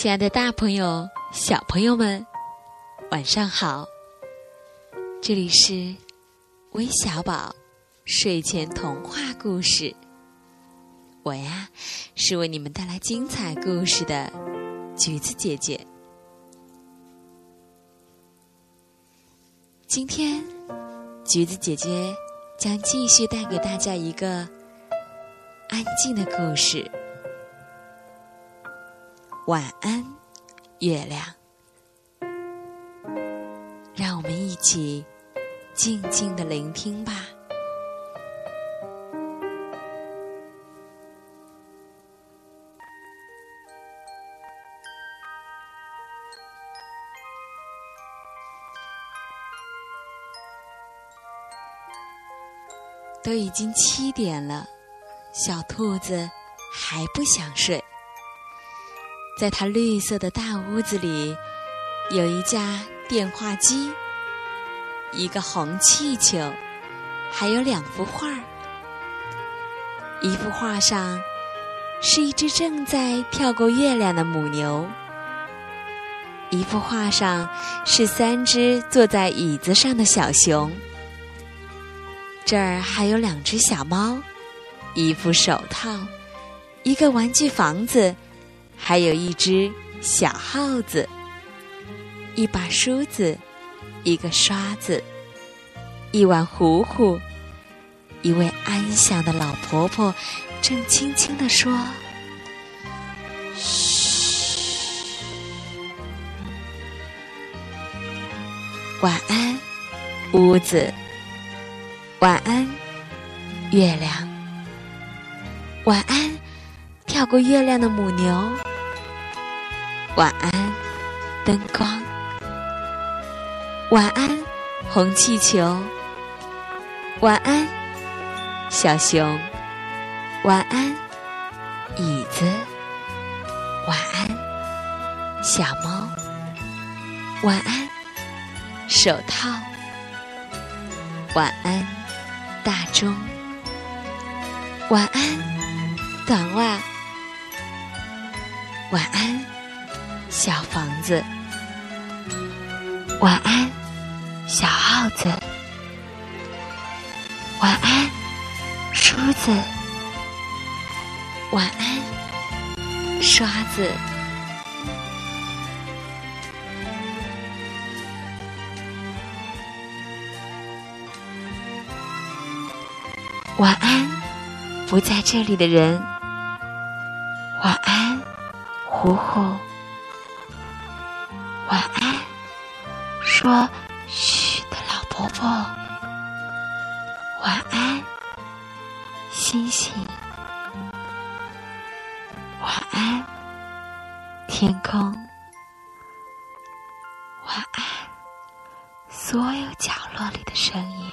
亲爱的，大朋友、小朋友们，晚上好！这里是微小宝睡前童话故事，我呀是为你们带来精彩故事的橘子姐姐。今天，橘子姐姐将继续带给大家一个安静的故事。晚安，月亮。让我们一起静静的聆听吧。都已经七点了，小兔子还不想睡。在它绿色的大屋子里，有一架电话机，一个红气球，还有两幅画。一幅画上是一只正在跳过月亮的母牛，一幅画上是三只坐在椅子上的小熊。这儿还有两只小猫，一副手套，一个玩具房子，还有一只小耗子，一把梳子，一个刷子，一碗糊糊。一位安详的老婆婆正轻轻地说：“嘘，晚安，屋子。”晚安，月亮。晚安，跳过月亮的母牛。晚安，灯光。晚安，红气球。晚安，小熊。晚安，椅子。晚安，小猫。晚安，手套。晚安。大钟，晚安，短袜。晚安，小房子。晚安，小耗子。晚安，梳子。晚安，刷子。晚安，不在这里的人。晚安，虎虎。晚安，说“嘘”的老婆婆。晚安，星星。晚安，天空。晚安，所有角落里的声音。